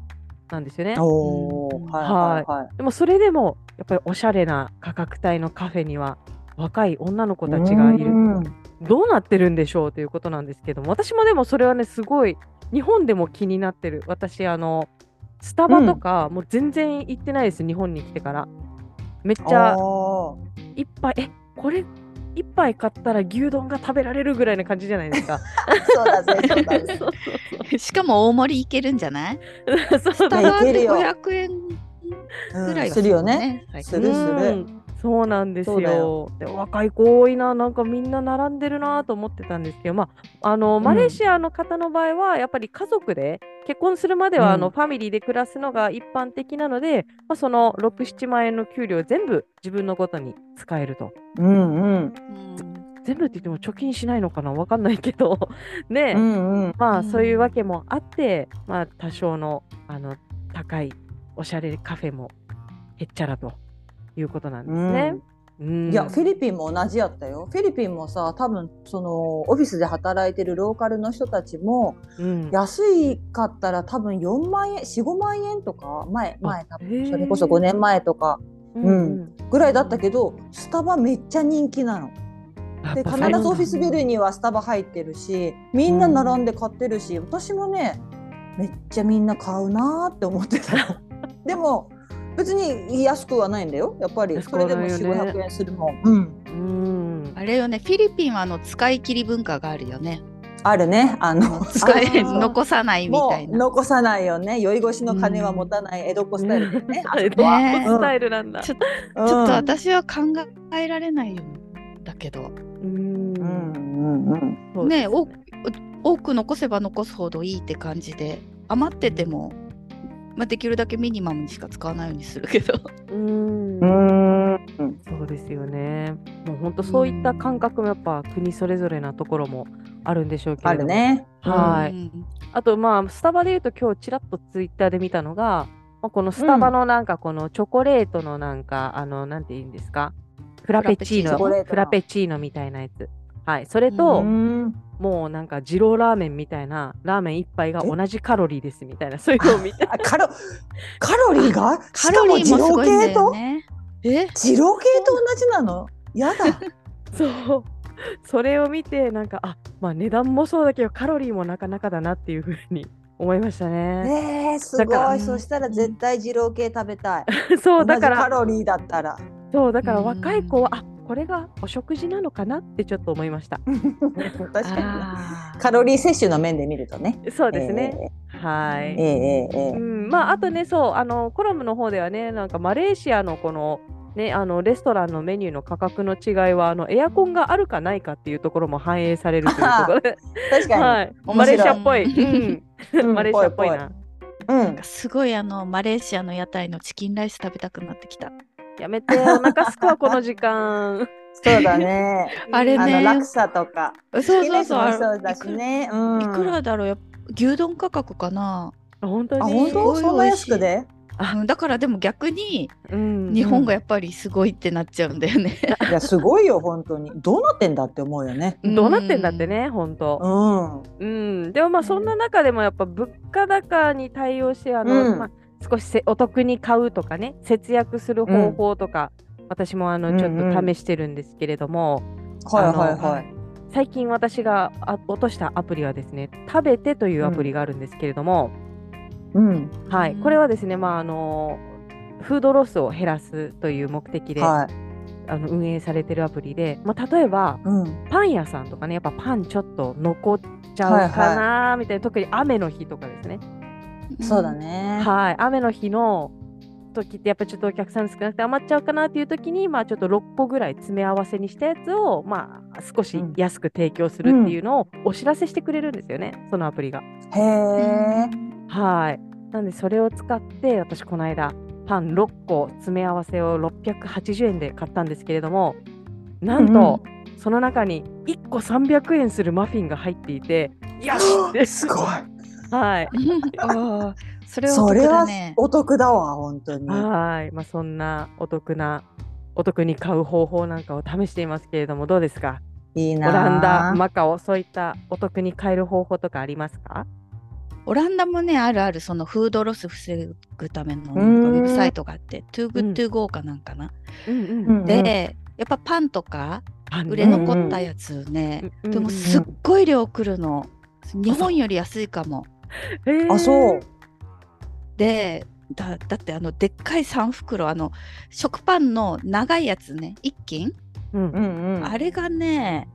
Speaker 1: なんですよね。
Speaker 3: はいはいはい。
Speaker 1: でもそれでもやっぱりおしゃれな価格帯のカフェには若い女の子たちがいる。
Speaker 3: うん。
Speaker 1: どうなってるんでしょうということなんですけども私もでもそれはねすごい日本でも気になってる。私あのスタバとか、もう全然行ってないです日本に来てから。めっちゃ一杯えこれ一杯買ったら牛丼が食べられるぐらいな感じじゃないですか。<laughs>
Speaker 3: そうだぜ、そうだぜ。<laughs>
Speaker 1: そう
Speaker 2: しかも大盛りいけるんじゃない？<laughs>
Speaker 1: そうそうそう。
Speaker 2: タバで
Speaker 3: いけるよ。
Speaker 2: 500円ぐらいは
Speaker 3: するよね。
Speaker 2: 最近。
Speaker 3: するする。
Speaker 1: うんそうなんですよ。
Speaker 3: よ。
Speaker 1: で若い子多いななんかみんな並んでるなと思ってたんですけどまああのマレーシアの方の場合はやっぱり家族で結婚するまではあの、
Speaker 3: うん
Speaker 1: ファミリーで暮らすのが一般的なので、まあ、その67万円の給料全部自分のことに使えると。
Speaker 3: うんうん。
Speaker 2: うん。
Speaker 1: 全部って言っても貯金しないのかな？わかんないけど。<laughs> ね、
Speaker 3: うんうん。
Speaker 1: まあ
Speaker 2: うん。
Speaker 1: そういうわけもあって、まあ多少のあの高いおしゃれカフェもへっちゃらということなんですね。うん
Speaker 3: いや、フィリピンも同じやったよ。フィリピンもさ、多分そのオフィスで働いてるローカルの人たちも、
Speaker 1: うん
Speaker 3: 安いかったら多分4万円、4、5万円とか、前、前多分それこそ5年前とかうんぐらいだったけどスタバめっちゃ人気なの。で必ずオフィスビルにはスタバ入ってるしみんな並んで買ってるし、私もねめっちゃみんな買うなーって思ってたの。<laughs> でも別に安くはないんだよ。やっぱり。それでも
Speaker 1: 安くはないよね。
Speaker 3: 4500円するもん、うん、
Speaker 1: うん。
Speaker 2: あれよねフィリピンはあの使い切り文化があるよね。
Speaker 3: あるね。あの
Speaker 2: 使い残さないみ
Speaker 3: も
Speaker 2: たいうな。
Speaker 3: 残さないよね。酔い越しの金は持たない江戸っ子スタイルでね、あ
Speaker 1: あれ
Speaker 3: そこは。
Speaker 2: ね
Speaker 1: スタイルなんだ。
Speaker 2: ちょ
Speaker 3: うん。
Speaker 2: ちょっと私は考えられないよだけど、
Speaker 1: うん。
Speaker 3: うんうん
Speaker 2: ね多く多く残せば残すほどいいって感じで。余ってても、まあ、できるだけミニマムにしか使わないようにするけど。
Speaker 1: うん
Speaker 3: うん
Speaker 1: そうですよね。もう本当そういった感覚もやっぱ国それぞれなところもあるんでしょうけども。
Speaker 3: るね。
Speaker 1: はい
Speaker 2: うん
Speaker 1: あとまあスタバで言うと今日ちらっとツイッターで見たのが、まあ、このスタバのなんかこのチョコレートのなんか、あのなんて言うんですか？フラペチーノ
Speaker 3: フラペチーノ
Speaker 1: フラペチーノみたいなやつ。はい、それと、
Speaker 3: うん
Speaker 1: もうなんか二郎ラーメンみたいなラーメン一杯が同じカロリーですみたいなそういうのを見て
Speaker 3: あカロカロリーが？<laughs>
Speaker 2: カ
Speaker 3: しかも
Speaker 2: ロリー
Speaker 3: 二郎系と？
Speaker 2: よね。え？
Speaker 3: 二郎系と同じなの？やだ。<laughs>
Speaker 1: そうそれを見てなんかあまあ値段もそうだけどカロリーもなかなかだなっていうふうに思いましたね。
Speaker 3: えー、すごい。そしたら絶対二郎系食べたい。
Speaker 1: そうだから
Speaker 3: ロリーだったら。
Speaker 1: そうだから
Speaker 2: うん
Speaker 1: 若い子はあこれがお食事なのかなってちょっと思いました。<laughs>
Speaker 3: 確かにカロリー摂取の面で見るとね。
Speaker 1: そうですね。はい。
Speaker 3: えー。えーえーえー
Speaker 1: うん、まああとねそうあのコラムの方ではねなんかマレーシアのこのねあのレストランのメニューの価格の違いはあのエアコンがあるかないかっていうところも反映されるというところで、<laughs>
Speaker 3: 確かに。
Speaker 1: はい、マレーシアっぽい、うん
Speaker 3: うん
Speaker 1: マレーシアっぽいな。
Speaker 3: うん。
Speaker 2: すごいあのマレーシアの屋台のチキンライス食べたくなってきた。
Speaker 1: やめてお腹すくわこの時間。
Speaker 3: そうだね。<laughs>
Speaker 2: あれ
Speaker 3: あ
Speaker 2: ね
Speaker 3: のラクサとか。
Speaker 2: そうそうそう。
Speaker 3: もそうだしね。うん。
Speaker 2: いくらだろうやっぱ牛丼価格かな、
Speaker 3: あ
Speaker 1: 本当に？
Speaker 2: すご
Speaker 3: 本当？
Speaker 2: い
Speaker 3: そんな安くで？
Speaker 1: あ
Speaker 2: うんだからでも逆に
Speaker 1: うん
Speaker 2: 日本がやっぱりすごいってなっちゃうんだよね。<laughs>
Speaker 3: いやすごいよ本当に。どうなってんだって思うよね。
Speaker 1: どうなってんだってね、本当。
Speaker 3: うん。
Speaker 1: うん、でもまあそんな中でもやっぱ物価高に対応してあの、
Speaker 3: うん
Speaker 1: まあ、少しせお得に買うとかね節約する方法とか、私もあのちょっ
Speaker 3: うんうん
Speaker 1: と試してるんですけれども、
Speaker 3: はいはいはい。
Speaker 1: 最近私があ落としたアプリはですね食べてというアプリがあるんですけれども、
Speaker 3: うん。
Speaker 1: はい、
Speaker 2: うん
Speaker 1: これはですねまああのフードロスを減らすという目的で、
Speaker 3: はい。
Speaker 1: あの運営されてるアプリで、まあ、例えば
Speaker 3: うん。
Speaker 1: パン屋さんとかねやっぱパンちょっと残っちゃうかなみたいな、特に雨の日とかですね
Speaker 3: そうだ。ね。
Speaker 1: はい、雨の日の時ってやっぱちょっとお客さん少なくて余っちゃうかなっていう時に、まあ、ちょっと6個ぐらい詰め合わせにしたやつを、まあ、少し
Speaker 3: うん
Speaker 1: 安く提供するっていうのをお知らせしてくれるんですよね、そのアプリが。
Speaker 3: へえ。
Speaker 1: はい。なんでそれを使って私この間パン6個詰め合わせを680円で買ったんですけれどもなんと、その中に1個300円するマフィンが入っていてよしって
Speaker 3: すごい。
Speaker 1: はい。<laughs>
Speaker 2: あーそれはお得
Speaker 3: それは
Speaker 2: だね。
Speaker 3: お得だわ本当に。
Speaker 1: はい、まあ、そんなお得なお得に買う方法なんかを試していますけれどもどうですか？オ
Speaker 3: いいな。
Speaker 1: ランダ、マカオそういったお得に買える方法とかありますか？
Speaker 2: オランダもねあるあるそのフードロス防ぐためのウ
Speaker 3: ん
Speaker 2: ェブサイトがあって Too Good To Go かなんかな？
Speaker 1: うん
Speaker 3: う
Speaker 1: うん
Speaker 3: ん
Speaker 2: でやっぱパンとか売れ残ったやつね、
Speaker 1: うん
Speaker 2: でもすっごい量来るの。日本より安いかも。
Speaker 1: へー
Speaker 3: あそう。
Speaker 2: でだだってあのでっかい3袋あの食パンの長いやつね一斤、
Speaker 1: うん。
Speaker 3: うんうん。
Speaker 2: あれがね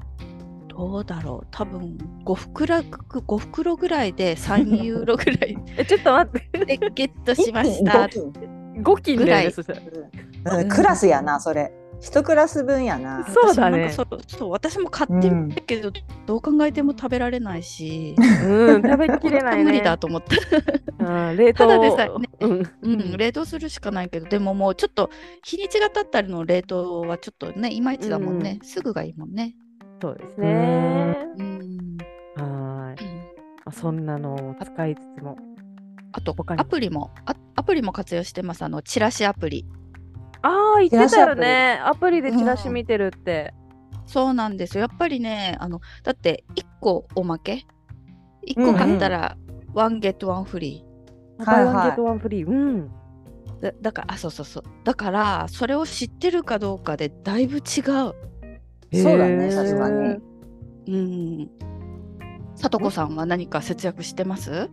Speaker 2: どうだろう。多分5袋5袋ぐらいで3ユーロぐらい <laughs>
Speaker 1: えちょっと待って。
Speaker 2: でゲットしまし
Speaker 3: 一
Speaker 2: た
Speaker 3: 気に五
Speaker 1: 5斤
Speaker 2: ぐらい。
Speaker 3: うん。クラスやなそれ。一クラス分やな。
Speaker 1: そうだね。
Speaker 2: 私もなんかそうそう私も買ってみたけど、どう考えても食べられないし、
Speaker 1: うん食べきれないね。
Speaker 2: 無理だと思って、
Speaker 1: うん冷凍。
Speaker 2: ただでさえね
Speaker 1: うん。
Speaker 2: うん、冷凍するしかないけどでももうちょっと日にちが経ったりの冷凍はちょっとねいまいちだもんね、すぐがいいもんね。
Speaker 1: そうですね。
Speaker 2: うん。
Speaker 1: はい。まあそんなのを使いつつも。
Speaker 2: あとアプリもあアプリも活用してます。あのチラシアプリ
Speaker 1: ああ言ってたよね。アプリ。でチラシ見てるって。
Speaker 2: そうなんですよ。やっぱりねあのだって1個おまけ？1個買ったらワンゲットワンフリ
Speaker 1: バイ
Speaker 3: はい。はい
Speaker 1: ワンゲットワンフリー。うん。
Speaker 2: だだからあそうそうそう。だからそれを知ってるかどうかでだいぶ違う。
Speaker 3: そうだね確かに。
Speaker 2: うん。さとこさんは何か節約してます？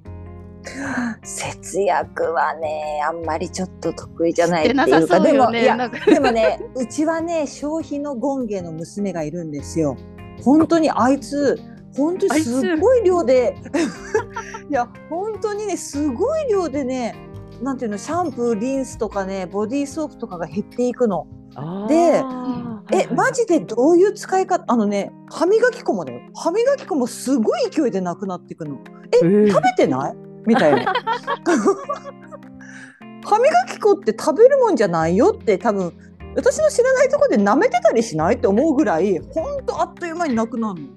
Speaker 3: 節約はねあんまりちょっと得意じゃないっていうかでもいやでもねうちはね消費の権限の娘がいるんですよ。本当にあいつ本当にすっごい量で <laughs> いや本当にねすごい量でねなんていうのシャンプーリンスとかねボディーソープとかが減っていくの。でえマジでどういう使い方？あのね歯磨き粉もだよ。歯磨き粉もすごい勢いでなくなっていくの。
Speaker 1: えー。
Speaker 3: 食べてない？みたいな。<laughs> 歯磨き粉って食べるもんじゃないよって多分私の知らないところで舐めてたりしないって思うぐらいほんとあっという間になくなるの。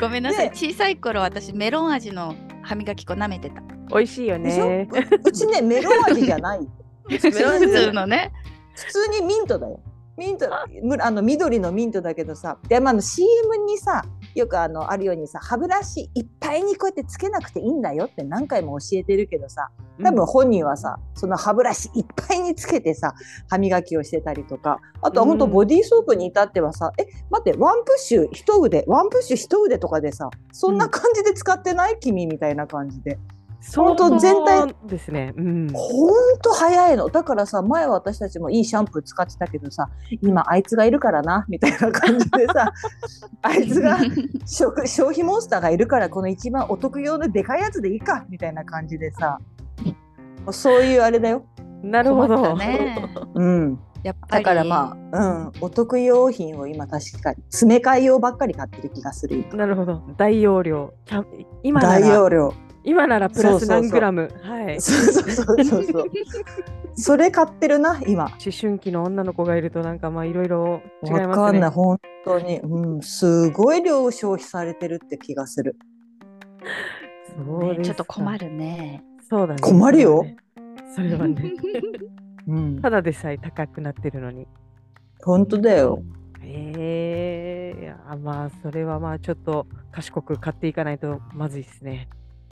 Speaker 2: ごめんなさい。
Speaker 3: ね
Speaker 2: 小さい頃私メロン味の歯磨き粉舐めてた。
Speaker 1: 美味しいよね。
Speaker 3: ううちねメロン味じゃない。
Speaker 2: メロン普通のね。
Speaker 3: 普通にミントだよ。ミントむあの緑のミントだけどさで、まあ、あの CM にさよくあのあるようにさ歯ブラシいっぱいにこうやってつけなくていいんだよって何回も教えてるけどさ多分本人はさ、その歯ブラシいっぱいにつけてさ歯磨きをしてたりとかあとは本当
Speaker 1: うん
Speaker 3: ボディーソープに至ってはさ、え待ってワンプッシュ一腕ワンプッシュ一腕とかでさそんな感じで使ってない、君みたいな感じで
Speaker 1: 相
Speaker 3: 当全体
Speaker 1: ですね。うん。
Speaker 3: ほんと早いのだからさ前は私たちもいいシャンプー使ってたけどさ今あいつがいるからなみたいな感じでさ <laughs> あいつが食消費モンスターがいるからこの一番お得用のでかいやつでいいかみたいな感じでさそういうあれだよ。
Speaker 1: なるほど。
Speaker 2: ね <laughs>
Speaker 3: うん、
Speaker 2: やっぱり。
Speaker 3: だからまあ、うん、お得用品を今確かに詰め替え用ばっかり買ってる気がする。
Speaker 1: なるほど。大容量。今なら
Speaker 3: 大容量。
Speaker 1: 今ならプラス
Speaker 3: そうそうそう
Speaker 1: 何グラム。はい。
Speaker 3: そうそうそうそうそ <laughs> れ買ってるな今。
Speaker 1: 思春期の女の子がいるとなんかまあいろいろ違い
Speaker 3: わ
Speaker 1: ますね。
Speaker 3: かんない本当に、うん、すごい量消費されてるって気がする。
Speaker 1: そう
Speaker 2: ねちょっと困。るね。
Speaker 1: そうだね。
Speaker 3: 困るよ
Speaker 1: それはね。<laughs>
Speaker 3: うん、
Speaker 1: ただでさえ高くなってるのに。
Speaker 3: 本当だよ。
Speaker 1: ええいやまあそれはまあちょっと賢く買っていかないとまずいですね。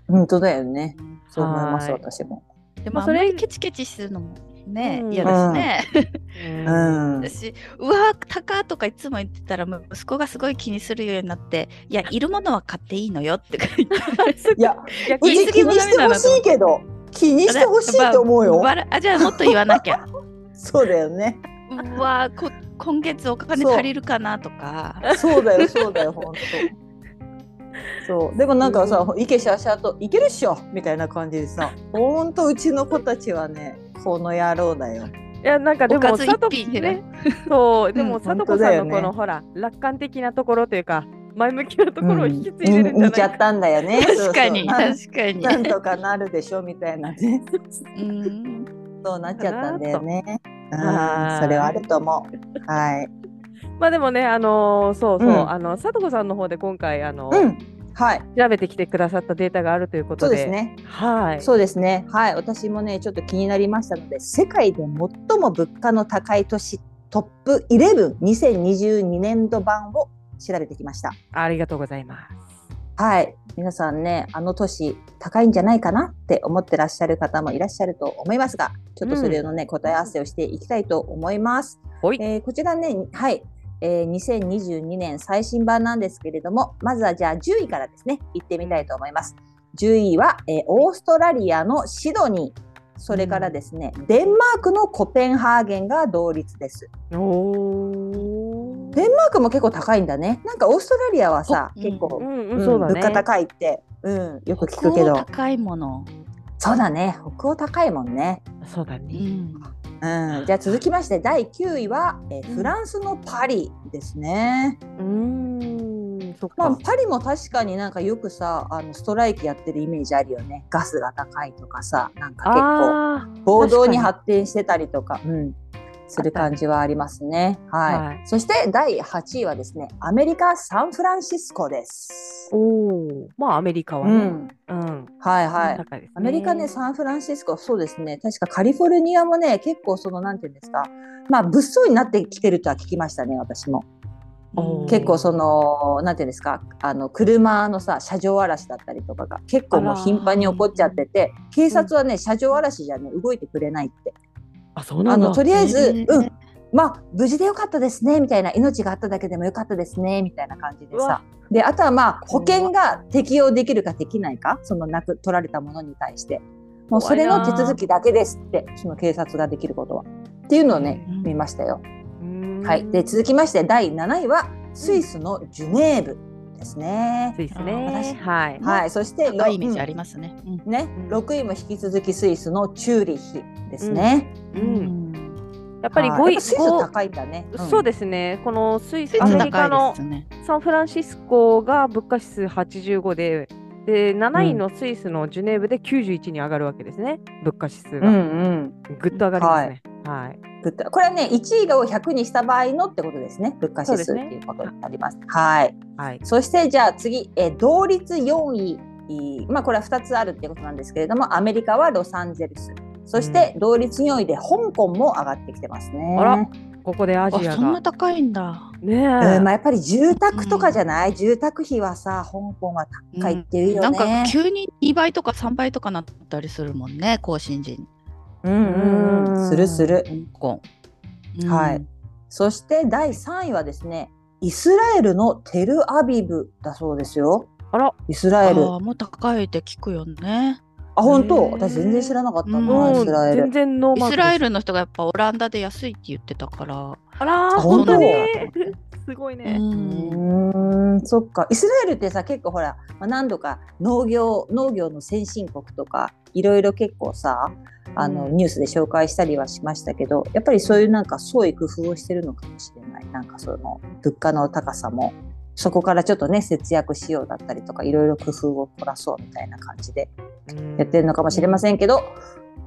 Speaker 3: 本当だよね。そう思います
Speaker 1: はい
Speaker 3: 私も。
Speaker 2: で
Speaker 1: まあそれ
Speaker 2: ケチケチするのもね
Speaker 1: うん
Speaker 2: 嫌だしね。
Speaker 1: うん
Speaker 3: うん。
Speaker 2: 私うわ高とかいつも言ってたら息子がすごい気にするようになっていやいるものは買っていいのよって言って
Speaker 3: いや、
Speaker 1: 逆に
Speaker 2: 言い過ぎも
Speaker 3: 気にしてほしいけど、気にしてほしいと思うよ。
Speaker 2: あじゃあもっと言わなきゃ <laughs>
Speaker 3: そうだよね。
Speaker 2: うわこ今月お金足りるかなとか
Speaker 3: そうだよ、そうだよ、本当。そう、でもなんかさ、いけしゃしゃと、いけるっしょみたいな感じでさ、本当うちの子たちはね、この野郎だよ。
Speaker 1: いやなんかでも佐藤
Speaker 2: 一品減ら
Speaker 1: ねそうでも
Speaker 3: うん
Speaker 1: 佐藤子さんのこのほら楽観的なところというか前向きなところを引き継いでるんじゃ
Speaker 3: 見
Speaker 1: ない
Speaker 3: ちゃったんだよね。<laughs>
Speaker 2: 確かに確かに
Speaker 3: なんとかなるでしょみたいなね。
Speaker 2: うん
Speaker 3: そうなっちゃったんだよね。うん、
Speaker 1: はい
Speaker 3: それはあると思う。はい。
Speaker 1: まあでもねあのーそうそう、
Speaker 3: うん
Speaker 1: あの佐藤子さんの方で今回あの、
Speaker 3: うん。はい。
Speaker 1: 調べてきてくださったデータがあるということで
Speaker 3: そうですね。
Speaker 1: はい
Speaker 3: そうですね。はい。私もね、ちょっと気になりましたので、世界で最も物価の高い都市トップ11、2022年度版を調べてきました。
Speaker 1: ありがとうございます
Speaker 3: はい。皆さんね、あの都市高いんじゃないかなって思ってらっしゃる方もいらっしゃると思いますが、ちょっとそれのね、答え合わせをしていきたいと思います。
Speaker 1: ほい
Speaker 3: えーこちらね、はい。えー2022年最新版なんですけれども、まずはじゃあ10位からですね、行ってみたいと思います。10位は、えーオーストラリアのシドニー、それからですね、デンマークのコペンハーゲンが同率です。デンマークも結構高いんだね。なんかオーストラリアはさ、
Speaker 2: うん。
Speaker 3: 結構、
Speaker 1: うんう
Speaker 3: うん
Speaker 1: ね。
Speaker 3: 物価高いって、うん、よく聞くけど、
Speaker 2: 高いもの、
Speaker 3: そうだね、北欧高いもんね。
Speaker 2: う
Speaker 1: そうだね。
Speaker 2: ん、
Speaker 3: うん、じゃあ続きまして第9位は、えーフランスのパリですね。
Speaker 1: うーん。
Speaker 3: まあ、
Speaker 1: か、
Speaker 3: パリも確かになんかよくさあのストライキやってるイメージあるよね。ガスが高いとかさなんか結構暴動に発展してたりとか、うん、する感じはありますね。はい、
Speaker 1: はい。
Speaker 3: そして第8位はですねアメリカ・サンフランシスコです。
Speaker 1: おおまあアメリカはね。
Speaker 3: うん、
Speaker 1: うん、
Speaker 3: はいはい。
Speaker 1: ね。
Speaker 3: アメリカね、サンフランシスコ、そうですね、確かカリフォルニアもね、結構その、なんていうんですか、まあ、物騒になってきてるとは聞きましたね、私も。結構その、なんていうんですか、あの、車のさ、車上荒らしだったりとかが結構もう頻繁に起こっちゃってて、警察はね、車上荒らしじゃね、動いてくれないって。
Speaker 1: あ、そうなんだ。
Speaker 3: とりあえず、うん、まあ無事でよかったですねみたいな命があっただけでもよかったですねみたいな感じでさ。であとはまあ保険が適用できるかできないかそのなく取られたものに対して。もうそれの手続きだけですってその警察ができることは。っていうのをね、
Speaker 2: うん
Speaker 3: 見ましたよ。はい、で続きまして第7位はスイスのジュネーブですね。
Speaker 1: スイス
Speaker 2: あ
Speaker 1: ね
Speaker 3: 私。
Speaker 1: はい。
Speaker 3: はい、そして
Speaker 2: 高いイメージあ
Speaker 3: り
Speaker 2: りますね。
Speaker 3: ね、
Speaker 1: うん
Speaker 3: 6位も引き続きスイスのチューリッヒですね。
Speaker 1: う。
Speaker 2: うんん。
Speaker 1: やっぱり5位、
Speaker 3: スイス
Speaker 1: 五
Speaker 3: 高いんだね。
Speaker 1: そう
Speaker 3: で
Speaker 1: ですね。このスイス、アメリカの。サンフランシスコが物価指数85で、で、7位のスイスのジュネーブで91に上がるわけですね。物価指数
Speaker 3: うん
Speaker 1: が。
Speaker 3: うん。
Speaker 1: ぐっと上がりますね。はい。
Speaker 3: グッドこれはね1位を100にした場合のってことですね物価指数っていうことになります。はい。
Speaker 1: はい。
Speaker 3: そしてじゃあ次、えー同率4位まあこれは2つあるっていうことなんですけれどもアメリカはロサンゼルスそして同率4位で香港も上がってきてますね。
Speaker 1: あらここでア
Speaker 2: あ、
Speaker 1: ジア
Speaker 2: そんな
Speaker 1: が。
Speaker 2: 高いんだ。
Speaker 1: ねえ。
Speaker 3: うんまあ、やっぱり住宅とかじゃない、住宅費はさ香港は高いっていうよね。
Speaker 2: なんか急に2倍とか3倍とかなったりするもんね、更新時に。
Speaker 3: うんするする。
Speaker 2: 香港。うん
Speaker 3: はい。そして第3位はですねイスラエルのテルアビブだそうですよ。
Speaker 1: あら。
Speaker 3: イスラエル。
Speaker 2: ああ、もう高いって聞くよね。
Speaker 3: あ本当？私全然知らなかったな、
Speaker 2: うん
Speaker 3: イスラエル
Speaker 1: 全。然ノー
Speaker 2: イ
Speaker 1: マークです
Speaker 2: スラエルの人がやっぱオランダで安いって言ってたから。
Speaker 1: あら本当？に？
Speaker 3: 本。<laughs>
Speaker 1: すごいね。
Speaker 2: ん。
Speaker 3: うーんそっかイスラエルってさ結構ほら、まあ、何度か農業農業の先進国とかいろいろ結構さあの、
Speaker 1: うん
Speaker 3: ニュースで紹介したりはしましたけどやっぱりそういうなんか創意工夫をしてるのかもしれない。なんかその物価の高さも。そこからちょっとね節約しようだったりとかいろいろ工夫を凝らそうみたいな感じでやってるのかもしれませんけど、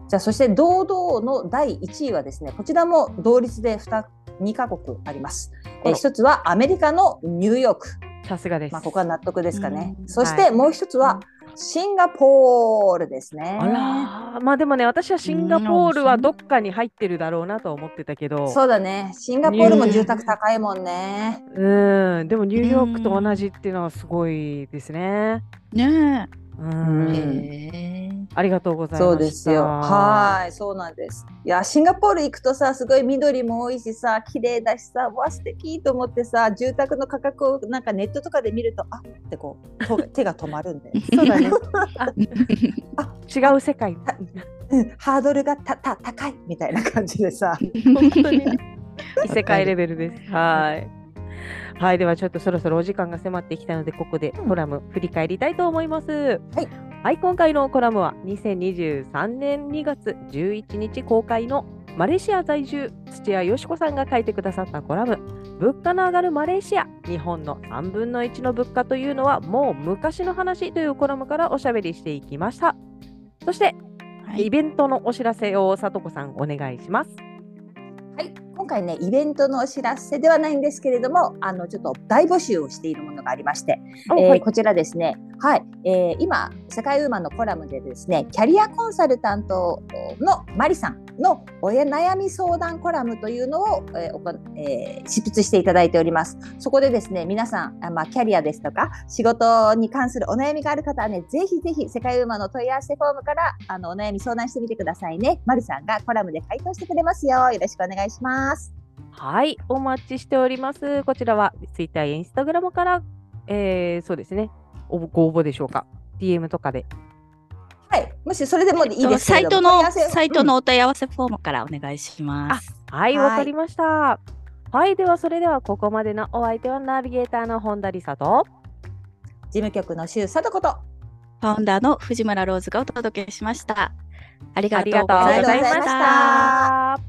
Speaker 3: じゃあそして堂々の第1位はですねこちらも同率で 2, 2カ国あります。え一つはアメリカのニューヨーク、
Speaker 1: さすがです。
Speaker 3: まあ、ここは納得ですかね。
Speaker 2: うん。
Speaker 3: そし
Speaker 1: はい。
Speaker 3: てもう一つはシンガポールですね。
Speaker 1: あらーまあでもね、私はシンガポールはどっかに入ってるだろうなと思ってたけど、
Speaker 3: そうだね。シンガポールも住宅高いもんね。
Speaker 1: うん、でもニューヨークと同じっていうのはすごいですね。
Speaker 2: ね
Speaker 1: う
Speaker 3: うん。
Speaker 1: ありがとうございます。
Speaker 3: そうですよ。はい、そうなんです。いや、シンガポール行くとさ、すごい緑も多いしさ、綺麗だしさ、わ素敵と思ってさ、住宅の価格をなんかネットとかで見ると、あってこうと <laughs> 手が止まるんで、
Speaker 1: そうだね。<laughs> あ
Speaker 3: あ
Speaker 1: 違う世界。
Speaker 3: うんハードルがたた高いみたいな感じでさ。<laughs>
Speaker 1: 本当にね。異世界レベルです。はい。はい、ではちょっとそろそろお時間が迫ってきたので、ここでコラム振り返りたいと思います。はい。はい、今回のコラムは2023年2月11日公開のマレーシア在住土屋よしこさんが書いてくださったコラム。物価の上がるマレーシア日本の3分の1の物価というのはもう昔の話というコラムからおしゃべりしていきました。そして、
Speaker 2: はい。
Speaker 1: イベントのお知らせをさとこさんお願いします。
Speaker 3: はい、今回ね、イベントのお知らせではないんですけれども、あのちょっと大募集をしているものがありまして、えー
Speaker 1: はい。
Speaker 3: こちらですね、はい、えー今、世界ウーマンのコラムでですね、キャリアコンサルタントのマリさんの親悩み相談コラムというのを、えーおこえー執筆していただいております。そこでですね、皆さん、あまあ、キャリアですとか、仕事に関するお悩みがある方はね、ぜひぜひ世界ウーマンの問い合わせフォームからあのお悩み相談してみてくださいね。マリさんがコラムで回答してくれますよ。よろしくお願いします。
Speaker 1: はい、お待ちしております。こちらは Twitter や Instagram から、えーそうですね、ご応募でしょうか？DM とかで。
Speaker 3: はい、もしそれでもいいですけれど
Speaker 2: サイトのサイトのお問い合わせフォームからお願いします。
Speaker 1: はい、
Speaker 3: はい
Speaker 1: わかりました。はい、ではそれではここまでのお相手はナビゲーターの本田理沙と、
Speaker 3: 事務局の周佐とこと。
Speaker 2: ファウンダーの藤村ローズがお届けしました。
Speaker 3: ありがとうございました